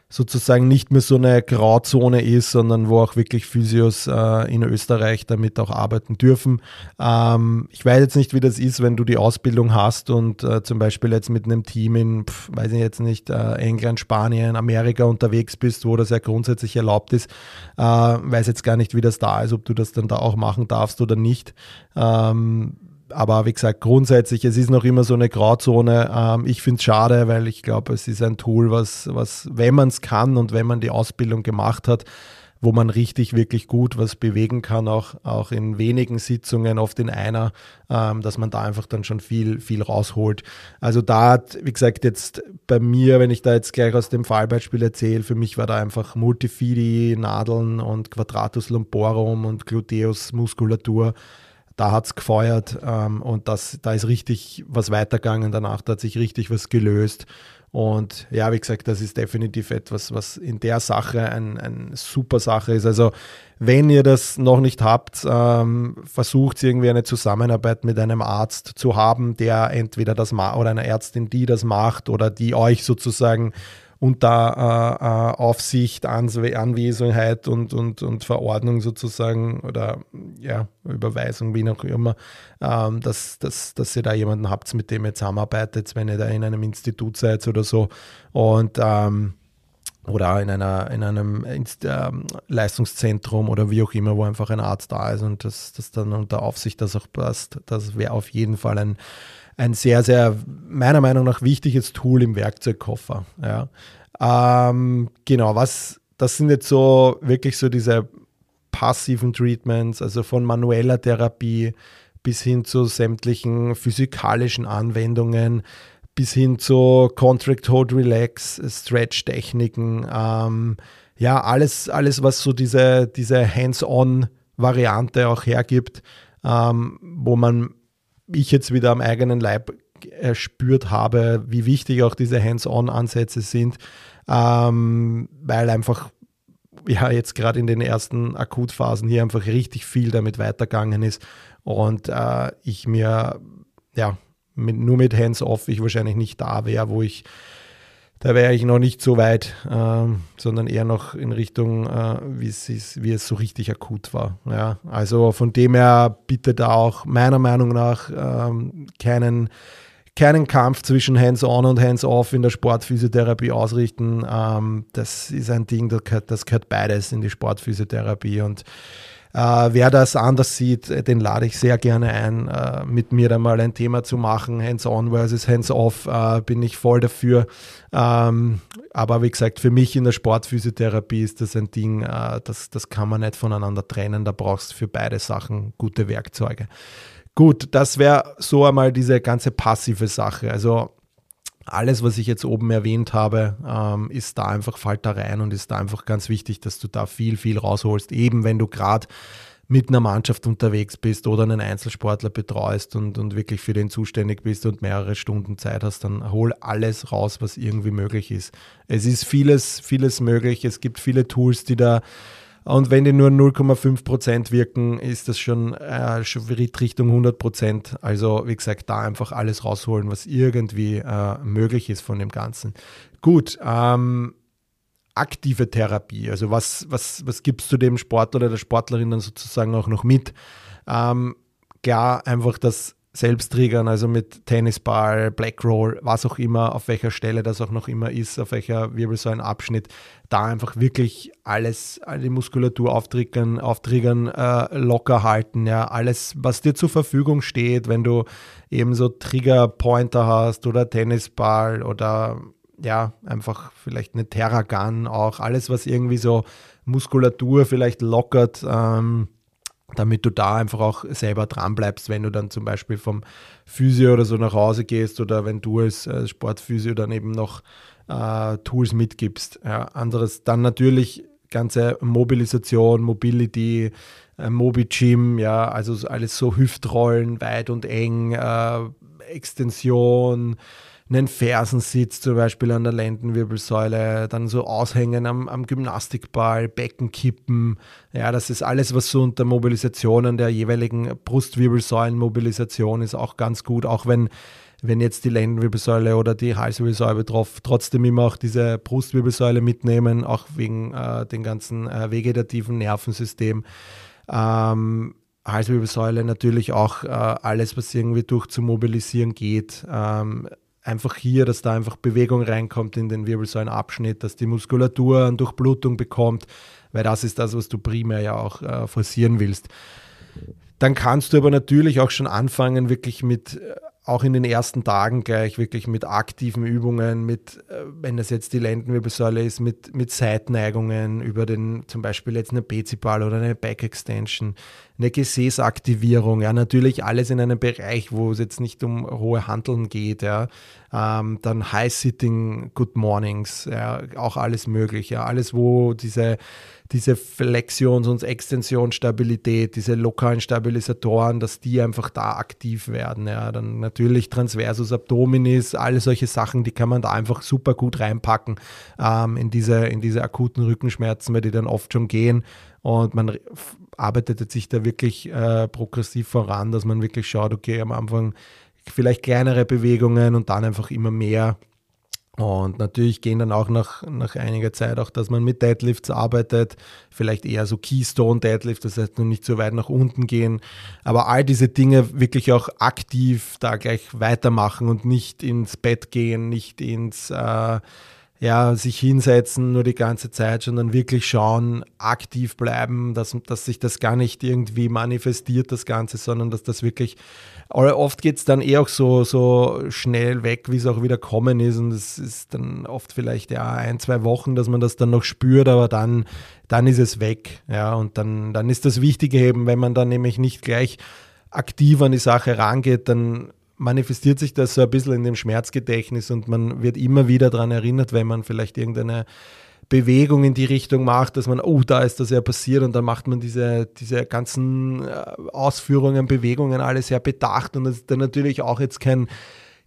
sozusagen nicht mehr so eine Grauzone ist, sondern wo auch wirklich Physios äh, in Österreich damit auch arbeiten dürfen. Ähm, ich weiß jetzt nicht, wie das ist, wenn du die Ausbildung hast und äh, zum Beispiel jetzt mit einem Team in, pf, weiß ich jetzt nicht, äh, England, Spanien, Amerika unterwegs bist, wo das ja grundsätzlich erlaubt ist. Äh, weiß jetzt gar nicht, wie das da ist, ob du das dann da auch machen darfst oder nicht. Ähm, aber wie gesagt, grundsätzlich, es ist noch immer so eine Grauzone. Ähm, ich finde es schade, weil ich glaube, es ist ein Tool, was, was wenn man es kann und wenn man die Ausbildung gemacht hat, wo man richtig, wirklich gut was bewegen kann, auch, auch in wenigen Sitzungen, oft in einer, ähm, dass man da einfach dann schon viel, viel rausholt. Also da hat, wie gesagt, jetzt bei mir, wenn ich da jetzt gleich aus dem Fallbeispiel erzähle, für mich war da einfach Multifidi, Nadeln und Quadratus lumborum und Gluteus Muskulatur da hat es gefeuert ähm, und das, da ist richtig was weitergegangen danach, da hat sich richtig was gelöst. Und ja, wie gesagt, das ist definitiv etwas, was in der Sache eine ein super Sache ist. Also wenn ihr das noch nicht habt, ähm, versucht irgendwie eine Zusammenarbeit mit einem Arzt zu haben, der entweder das macht oder einer Ärztin, die das macht oder die euch sozusagen unter äh, äh, Aufsicht, Anwesenheit und, und, und Verordnung sozusagen oder ja, Überweisung, wie auch immer, ähm, dass, dass, dass ihr da jemanden habt, mit dem ihr zusammenarbeitet, wenn ihr da in einem Institut seid oder so. Und ähm, oder in, einer, in einem Inst äh, Leistungszentrum oder wie auch immer, wo einfach ein Arzt da ist und das, das dann unter Aufsicht das auch passt. Das wäre auf jeden Fall ein, ein sehr, sehr, meiner Meinung nach, wichtiges Tool im Werkzeugkoffer. Ja. Ähm, genau, was, das sind jetzt so wirklich so diese passiven Treatments, also von manueller Therapie bis hin zu sämtlichen physikalischen Anwendungen, bis hin zu Contract Hold Relax, Stretch-Techniken, ähm, ja, alles, alles, was so diese, diese Hands-on-Variante auch hergibt, ähm, wo man ich jetzt wieder am eigenen Leib erspürt habe, wie wichtig auch diese Hands-on-Ansätze sind, ähm, weil einfach ja jetzt gerade in den ersten Akutphasen hier einfach richtig viel damit weitergegangen ist und äh, ich mir ja mit, nur mit Hands-off ich wahrscheinlich nicht da wäre, wo ich da wäre ich noch nicht so weit, ähm, sondern eher noch in Richtung, äh, wie, es ist, wie es so richtig akut war. Ja, also von dem her bitte da auch meiner Meinung nach ähm, keinen, keinen Kampf zwischen Hands-on und Hands-off in der Sportphysiotherapie ausrichten. Ähm, das ist ein Ding, das gehört, das gehört beides in die Sportphysiotherapie und wer das anders sieht, äh, den lade ich sehr gerne ein, äh, mit mir da mal ein Thema zu machen. Hands-on versus hands-off äh, bin ich voll dafür. Ähm, aber wie gesagt, für mich in der Sportphysiotherapie ist das ein Ding, äh, das, das kann man nicht voneinander trennen. Da brauchst du für beide Sachen gute Werkzeuge. Gut, das wäre so einmal diese ganze passive Sache. Also alles, was ich jetzt oben erwähnt habe, ähm, ist da einfach, fällt da rein und ist da einfach ganz wichtig, dass du da viel, viel rausholst. Eben wenn du gerade mit einer Mannschaft unterwegs bist oder einen Einzelsportler betreust und, und wirklich für den zuständig bist und mehrere Stunden Zeit hast, dann hol alles raus, was irgendwie möglich ist. Es ist vieles, vieles möglich. Es gibt viele Tools, die da und wenn die nur 0,5% wirken, ist das schon äh, Schritt Richtung 100%. Also wie gesagt, da einfach alles rausholen, was irgendwie äh, möglich ist von dem Ganzen. Gut, ähm, aktive Therapie. Also was, was, was gibst du dem Sportler oder der Sportlerin dann sozusagen auch noch mit? Ähm, klar, einfach das selbst triggern, also mit Tennisball, Blackroll, was auch immer, auf welcher Stelle das auch noch immer ist, auf welcher Wirbelsäulenabschnitt, da einfach wirklich alles, alle Muskulatur auftriggern, auftriggern äh, locker halten, ja, alles, was dir zur Verfügung steht, wenn du eben so Triggerpointer hast oder Tennisball oder ja, einfach vielleicht eine Terragun auch, alles, was irgendwie so Muskulatur vielleicht lockert, ähm, damit du da einfach auch selber dran bleibst, wenn du dann zum Beispiel vom Physio oder so nach Hause gehst oder wenn du als Sportphysio dann eben noch äh, Tools mitgibst. Ja, anderes dann natürlich ganze Mobilisation, Mobility, äh, Mobi-Gym, ja, also alles so Hüftrollen, weit und eng, äh, Extension, einen Fersensitz zum Beispiel an der Lendenwirbelsäule, dann so Aushängen am, am Gymnastikball, Beckenkippen. Ja, das ist alles, was so unter Mobilisationen der jeweiligen Brustwirbelsäulenmobilisation ist, auch ganz gut, auch wenn wenn jetzt die Lendenwirbelsäule oder die Halswirbelsäule betroffen, trotzdem immer auch diese Brustwirbelsäule mitnehmen, auch wegen äh, dem ganzen äh, vegetativen Nervensystem. Ähm, Halswirbelsäule natürlich auch äh, alles, was irgendwie durch zu mobilisieren geht. Ähm, einfach hier, dass da einfach Bewegung reinkommt in den Wirbelsäulenabschnitt, dass die Muskulatur eine Durchblutung bekommt, weil das ist das, was du primär ja auch äh, forcieren willst. Dann kannst du aber natürlich auch schon anfangen, wirklich mit äh, auch in den ersten Tagen gleich wirklich mit aktiven Übungen, mit, äh, wenn das jetzt die Lendenwirbelsäule ist, mit, mit Seitneigungen über den, zum Beispiel jetzt eine Beziball oder eine Back Extension, eine Gesäßaktivierung, ja, natürlich alles in einem Bereich, wo es jetzt nicht um hohe Handeln geht, ja, ähm, dann High-Sitting Good Mornings, ja, auch alles möglich, ja, alles, wo diese, diese Flexions- und Extensionsstabilität, diese lokalen Stabilisatoren, dass die einfach da aktiv werden, ja, dann natürlich Transversus Abdominis, alle solche Sachen, die kann man da einfach super gut reinpacken ähm, in, diese, in diese akuten Rückenschmerzen, weil die dann oft schon gehen und man arbeitet sich da wirklich äh, progressiv voran, dass man wirklich schaut, okay, am Anfang vielleicht kleinere Bewegungen und dann einfach immer mehr. Und natürlich gehen dann auch nach, nach einiger Zeit auch, dass man mit Deadlifts arbeitet, vielleicht eher so Keystone Deadlift, das heißt nur nicht so weit nach unten gehen, aber all diese Dinge wirklich auch aktiv da gleich weitermachen und nicht ins Bett gehen, nicht ins äh, ja, sich hinsetzen nur die ganze Zeit, sondern wirklich schauen, aktiv bleiben, dass, dass sich das gar nicht irgendwie manifestiert, das Ganze, sondern dass das wirklich, oft geht es dann eh auch so, so schnell weg, wie es auch wieder kommen ist und es ist dann oft vielleicht ja ein, zwei Wochen, dass man das dann noch spürt, aber dann, dann ist es weg, ja, und dann, dann ist das Wichtige eben, wenn man dann nämlich nicht gleich aktiv an die Sache rangeht, dann manifestiert sich das so ein bisschen in dem Schmerzgedächtnis und man wird immer wieder daran erinnert, wenn man vielleicht irgendeine Bewegung in die Richtung macht, dass man, oh, da ist das ja passiert und dann macht man diese, diese ganzen äh, Ausführungen, Bewegungen alles sehr bedacht und das ist dann natürlich auch jetzt kein,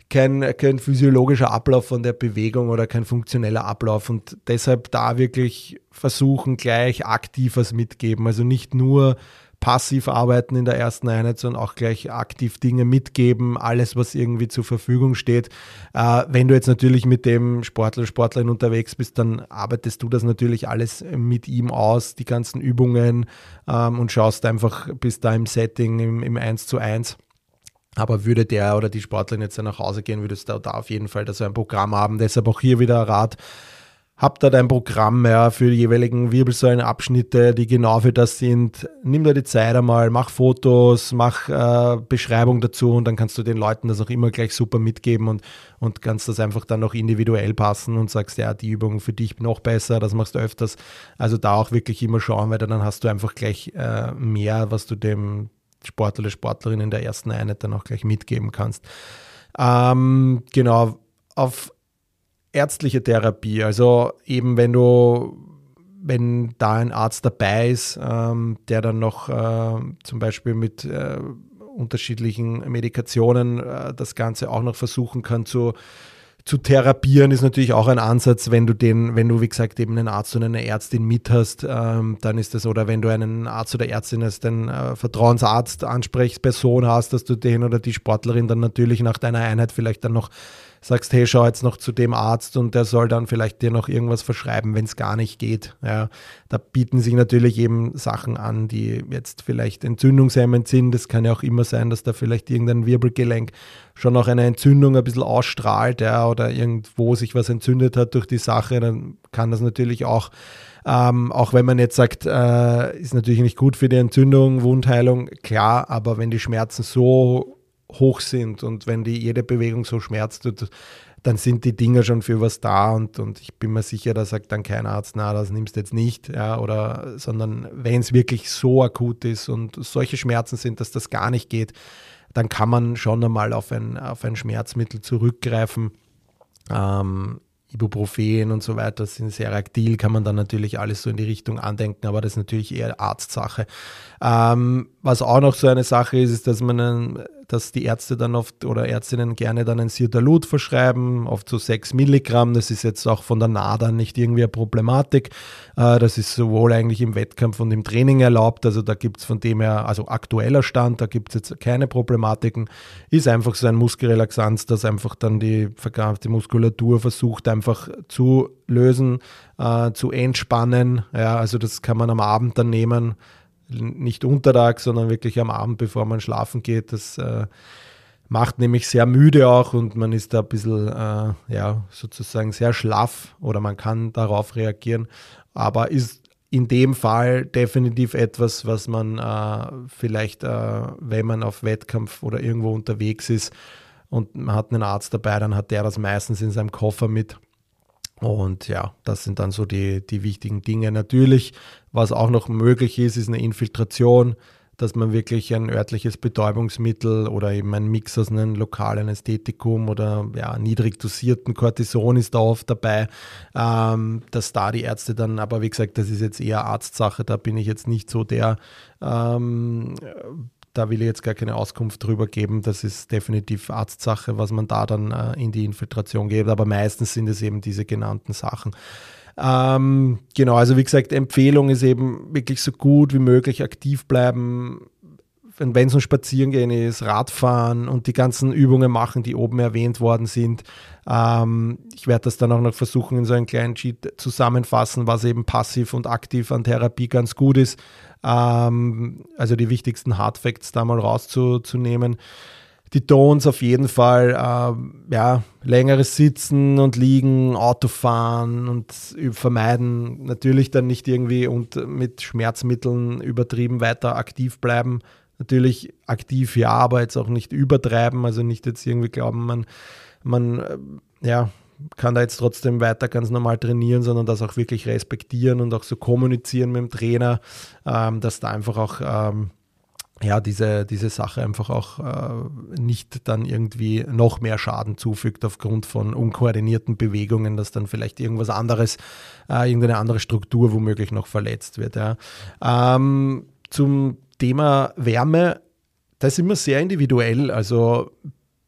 kein, kein physiologischer Ablauf von der Bewegung oder kein funktioneller Ablauf und deshalb da wirklich versuchen, gleich aktiv was mitgeben. Also nicht nur passiv arbeiten in der ersten Einheit, sondern auch gleich aktiv Dinge mitgeben, alles, was irgendwie zur Verfügung steht. Äh, wenn du jetzt natürlich mit dem Sportler, Sportlerin unterwegs bist, dann arbeitest du das natürlich alles mit ihm aus, die ganzen Übungen ähm, und schaust einfach, bis da im Setting, im, im 1 zu 1. Aber würde der oder die Sportlerin jetzt nach Hause gehen, würdest du da auf jeden Fall so ein Programm haben. Deshalb auch hier wieder Rat, hab da dein Programm ja, für die jeweiligen Wirbelsäulenabschnitte, die genau für das sind. Nimm da die Zeit einmal, mach Fotos, mach äh, Beschreibung dazu und dann kannst du den Leuten das auch immer gleich super mitgeben und, und kannst das einfach dann noch individuell passen und sagst, ja, die Übung für dich noch besser, das machst du öfters. Also da auch wirklich immer schauen, weil dann hast du einfach gleich äh, mehr, was du dem Sportler oder Sportlerin in der ersten Einheit dann auch gleich mitgeben kannst. Ähm, genau, auf ärztliche Therapie, also eben wenn du, wenn da ein Arzt dabei ist, ähm, der dann noch äh, zum Beispiel mit äh, unterschiedlichen Medikationen äh, das Ganze auch noch versuchen kann zu zu therapieren ist natürlich auch ein Ansatz, wenn du den, wenn du, wie gesagt, eben einen Arzt oder eine Ärztin mit hast, ähm, dann ist das, oder wenn du einen Arzt oder Ärztin als den äh, Vertrauensarzt, Ansprechperson hast, dass du den oder die Sportlerin dann natürlich nach deiner Einheit vielleicht dann noch sagst, hey, schau jetzt noch zu dem Arzt und der soll dann vielleicht dir noch irgendwas verschreiben, wenn es gar nicht geht. Ja, da bieten sich natürlich eben Sachen an, die jetzt vielleicht entzündungshemmend sind. Es kann ja auch immer sein, dass da vielleicht irgendein Wirbelgelenk schon noch eine Entzündung ein bisschen ausstrahlt ja, oder irgendwo sich was entzündet hat durch die Sache. Dann kann das natürlich auch ähm, auch wenn man jetzt sagt, äh, ist natürlich nicht gut für die Entzündung, Wundheilung, klar, aber wenn die Schmerzen so hoch sind und wenn die jede Bewegung so schmerzt, dann sind die Dinger schon für was da und, und ich bin mir sicher, da sagt dann kein Arzt, na, das nimmst du jetzt nicht, ja, oder, sondern wenn es wirklich so akut ist und solche Schmerzen sind, dass das gar nicht geht, dann kann man schon einmal auf ein, auf ein Schmerzmittel zurückgreifen. Ähm, Ibuprofen und so weiter sind sehr aktil, kann man dann natürlich alles so in die Richtung andenken, aber das ist natürlich eher Arztsache. Ähm, was auch noch so eine Sache ist, ist, dass man, dass die Ärzte dann oft oder Ärztinnen gerne dann ein Sirtalut verschreiben, oft so 6 Milligramm. Das ist jetzt auch von der NADA nicht irgendwie eine Problematik. Äh, das ist sowohl eigentlich im Wettkampf und im Training erlaubt. Also da gibt es von dem her, also aktueller Stand, da gibt es jetzt keine Problematiken. Ist einfach so ein Muskelrelaxanz, das einfach dann die verkrampfte Muskulatur versucht einfach zu lösen, äh, zu entspannen. Ja, also das kann man am Abend dann nehmen nicht untertags, sondern wirklich am Abend, bevor man schlafen geht. Das äh, macht nämlich sehr müde auch und man ist da ein bisschen, äh, ja, sozusagen sehr schlaff oder man kann darauf reagieren, aber ist in dem Fall definitiv etwas, was man äh, vielleicht, äh, wenn man auf Wettkampf oder irgendwo unterwegs ist und man hat einen Arzt dabei, dann hat der das meistens in seinem Koffer mit und ja, das sind dann so die, die wichtigen Dinge. Natürlich, was auch noch möglich ist, ist eine Infiltration, dass man wirklich ein örtliches Betäubungsmittel oder eben ein Mix aus einem lokalen Ästhetikum oder ja, niedrig dosierten Cortison ist da oft dabei, ähm, dass da die Ärzte dann, aber wie gesagt, das ist jetzt eher Arztsache, da bin ich jetzt nicht so der ähm, da will ich jetzt gar keine Auskunft drüber geben. Das ist definitiv Arztsache, was man da dann äh, in die Infiltration gibt. Aber meistens sind es eben diese genannten Sachen. Ähm, genau, also wie gesagt, Empfehlung ist eben wirklich so gut wie möglich aktiv bleiben. Wenn es um Spazierengehen ist, Radfahren und die ganzen Übungen machen, die oben erwähnt worden sind. Ähm, ich werde das dann auch noch versuchen, in so einem kleinen Sheet zusammenfassen, was eben passiv und aktiv an Therapie ganz gut ist. Ähm, also die wichtigsten Hardfacts da mal rauszunehmen. Die Tones auf jeden Fall, äh, ja, längeres Sitzen und Liegen, Autofahren und vermeiden. Natürlich dann nicht irgendwie und mit Schmerzmitteln übertrieben weiter aktiv bleiben. Natürlich aktiv ja, aber jetzt auch nicht übertreiben. Also nicht jetzt irgendwie glauben, man, man äh, ja, kann da jetzt trotzdem weiter ganz normal trainieren, sondern das auch wirklich respektieren und auch so kommunizieren mit dem Trainer, ähm, dass da einfach auch ähm, ja, diese, diese Sache einfach auch äh, nicht dann irgendwie noch mehr Schaden zufügt aufgrund von unkoordinierten Bewegungen, dass dann vielleicht irgendwas anderes, äh, irgendeine andere Struktur womöglich noch verletzt wird. Ja. Ähm, zum Thema Wärme, das ist immer sehr individuell. Also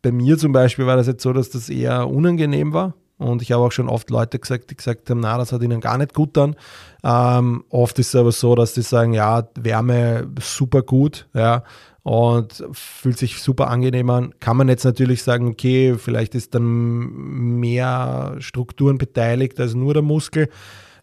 bei mir zum Beispiel war das jetzt so, dass das eher unangenehm war. Und ich habe auch schon oft Leute gesagt, die gesagt haben, na, das hat ihnen gar nicht gut dann. Ähm, oft ist es aber so, dass die sagen, ja, Wärme super gut, ja, und fühlt sich super angenehm an. Kann man jetzt natürlich sagen, okay, vielleicht ist dann mehr Strukturen beteiligt als nur der Muskel.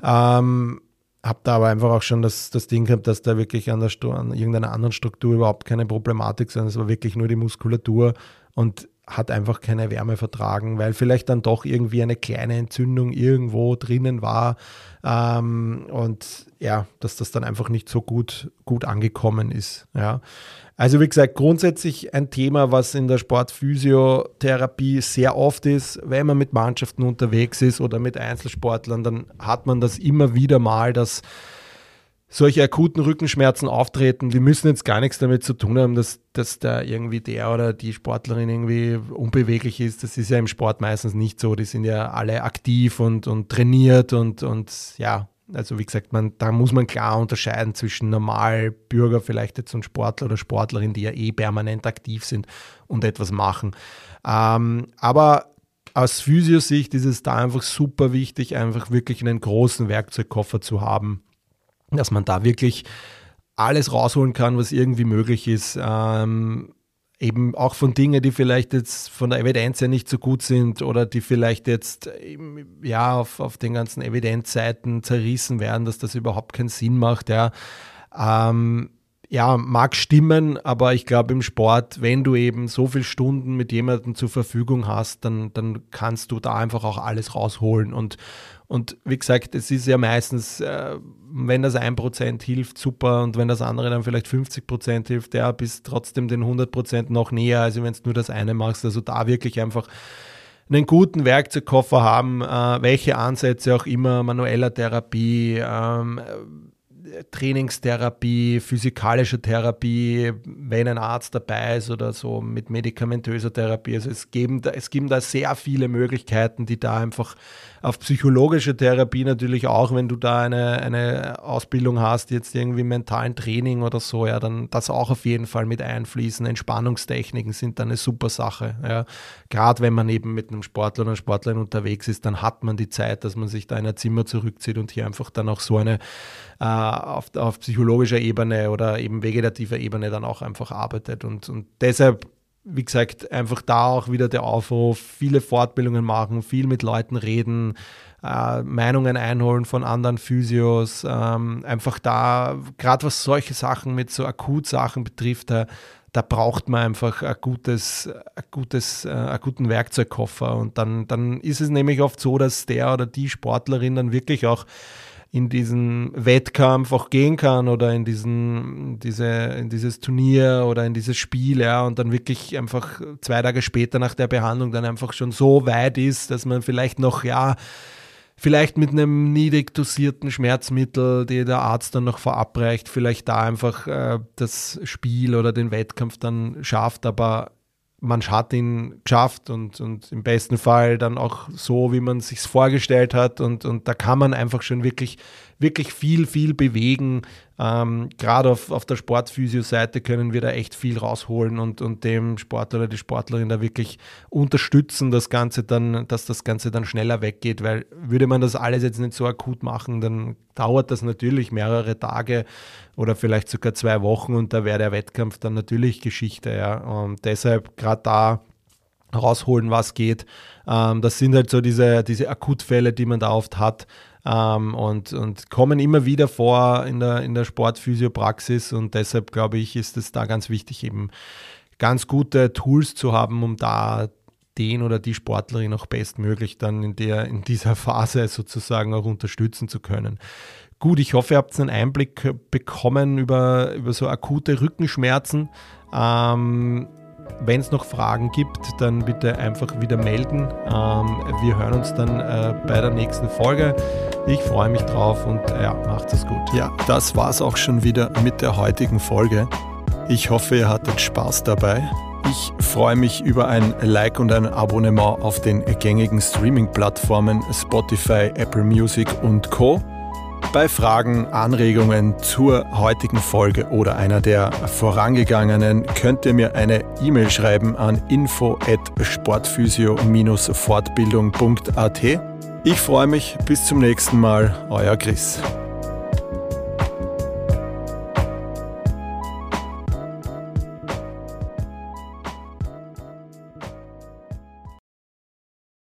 Ähm, habe da aber einfach auch schon das, das Ding gehabt, dass da wirklich an, der, an irgendeiner anderen Struktur überhaupt keine Problematik sondern es war wirklich nur die Muskulatur. Und hat einfach keine Wärme vertragen, weil vielleicht dann doch irgendwie eine kleine Entzündung irgendwo drinnen war ähm, und ja, dass das dann einfach nicht so gut, gut angekommen ist. Ja. Also wie gesagt, grundsätzlich ein Thema, was in der Sportphysiotherapie sehr oft ist, wenn man mit Mannschaften unterwegs ist oder mit Einzelsportlern, dann hat man das immer wieder mal, dass solche akuten Rückenschmerzen auftreten, die müssen jetzt gar nichts damit zu tun haben, dass, dass da irgendwie der oder die Sportlerin irgendwie unbeweglich ist. Das ist ja im Sport meistens nicht so. Die sind ja alle aktiv und, und trainiert und, und ja, also wie gesagt, man, da muss man klar unterscheiden zwischen Normalbürger, vielleicht jetzt ein Sportler oder Sportlerin, die ja eh permanent aktiv sind und etwas machen. Ähm, aber aus Physiosicht ist es da einfach super wichtig, einfach wirklich einen großen Werkzeugkoffer zu haben dass man da wirklich alles rausholen kann, was irgendwie möglich ist. Ähm, eben auch von Dingen, die vielleicht jetzt von der Evidenz her nicht so gut sind oder die vielleicht jetzt ja auf, auf den ganzen Evidenzseiten zerrissen werden, dass das überhaupt keinen Sinn macht. Ja. Ähm, ja, mag stimmen, aber ich glaube im Sport, wenn du eben so viele Stunden mit jemandem zur Verfügung hast, dann, dann kannst du da einfach auch alles rausholen. Und, und wie gesagt, es ist ja meistens, äh, wenn das 1% hilft, super. Und wenn das andere dann vielleicht 50% hilft, ja, bist trotzdem den 100% noch näher, als wenn du nur das eine machst. Also da wirklich einfach einen guten Werkzeugkoffer haben, äh, welche Ansätze auch immer, manueller Therapie, ähm, Trainingstherapie, physikalische Therapie, wenn ein Arzt dabei ist oder so mit medikamentöser Therapie. Also es geben da, es geben da sehr viele Möglichkeiten, die da einfach auf psychologische Therapie natürlich auch, wenn du da eine, eine Ausbildung hast, jetzt irgendwie mentalen Training oder so, ja, dann das auch auf jeden Fall mit einfließen. Entspannungstechniken sind da eine super Sache. Ja. Gerade wenn man eben mit einem Sportler oder Sportlerin unterwegs ist, dann hat man die Zeit, dass man sich da in ein Zimmer zurückzieht und hier einfach dann auch so eine äh, auf, auf psychologischer Ebene oder eben vegetativer Ebene dann auch einfach arbeitet. Und, und deshalb wie gesagt, einfach da auch wieder der Aufruf, viele Fortbildungen machen, viel mit Leuten reden, äh, Meinungen einholen von anderen Physios, ähm, einfach da, gerade was solche Sachen mit so Akutsachen betrifft, da, da braucht man einfach ein gutes, ein gutes, äh, einen guten Werkzeugkoffer und dann, dann ist es nämlich oft so, dass der oder die Sportlerin dann wirklich auch in diesen Wettkampf auch gehen kann oder in diesen, diese, in dieses Turnier oder in dieses Spiel, ja, und dann wirklich einfach zwei Tage später nach der Behandlung dann einfach schon so weit ist, dass man vielleicht noch, ja, vielleicht mit einem niedrig dosierten Schmerzmittel, die der Arzt dann noch verabreicht, vielleicht da einfach äh, das Spiel oder den Wettkampf dann schafft, aber man hat ihn geschafft und, und im besten Fall dann auch so, wie man sich vorgestellt hat. Und, und da kann man einfach schon wirklich, wirklich viel, viel bewegen. Ähm, Gerade auf, auf der Sportphysio-Seite können wir da echt viel rausholen und, und dem Sportler oder die Sportlerin da wirklich unterstützen, das Ganze dann, dass das Ganze dann schneller weggeht. Weil würde man das alles jetzt nicht so akut machen, dann dauert das natürlich mehrere Tage oder vielleicht sogar zwei Wochen und da wäre der Wettkampf dann natürlich Geschichte. Ja. Und deshalb gerade da rausholen, was geht. Ähm, das sind halt so diese, diese Akutfälle, die man da oft hat ähm, und, und kommen immer wieder vor in der, in der Sportphysiopraxis und deshalb glaube ich, ist es da ganz wichtig, eben ganz gute Tools zu haben, um da den oder die Sportlerin auch bestmöglich dann in, der, in dieser Phase sozusagen auch unterstützen zu können. Gut, ich hoffe, ihr habt einen Einblick bekommen über, über so akute Rückenschmerzen. Ähm, Wenn es noch Fragen gibt, dann bitte einfach wieder melden. Ähm, wir hören uns dann äh, bei der nächsten Folge. Ich freue mich drauf und ja, macht es gut.
Ja, das war es auch schon wieder mit der heutigen Folge. Ich hoffe, ihr hattet Spaß dabei. Ich freue mich über ein Like und ein Abonnement auf den gängigen Streaming-Plattformen Spotify, Apple Music und Co. Bei Fragen, Anregungen zur heutigen Folge oder einer der vorangegangenen könnt ihr mir eine E-Mail schreiben an info at sportphysio-fortbildung.at. Ich freue mich, bis zum nächsten Mal, euer Chris.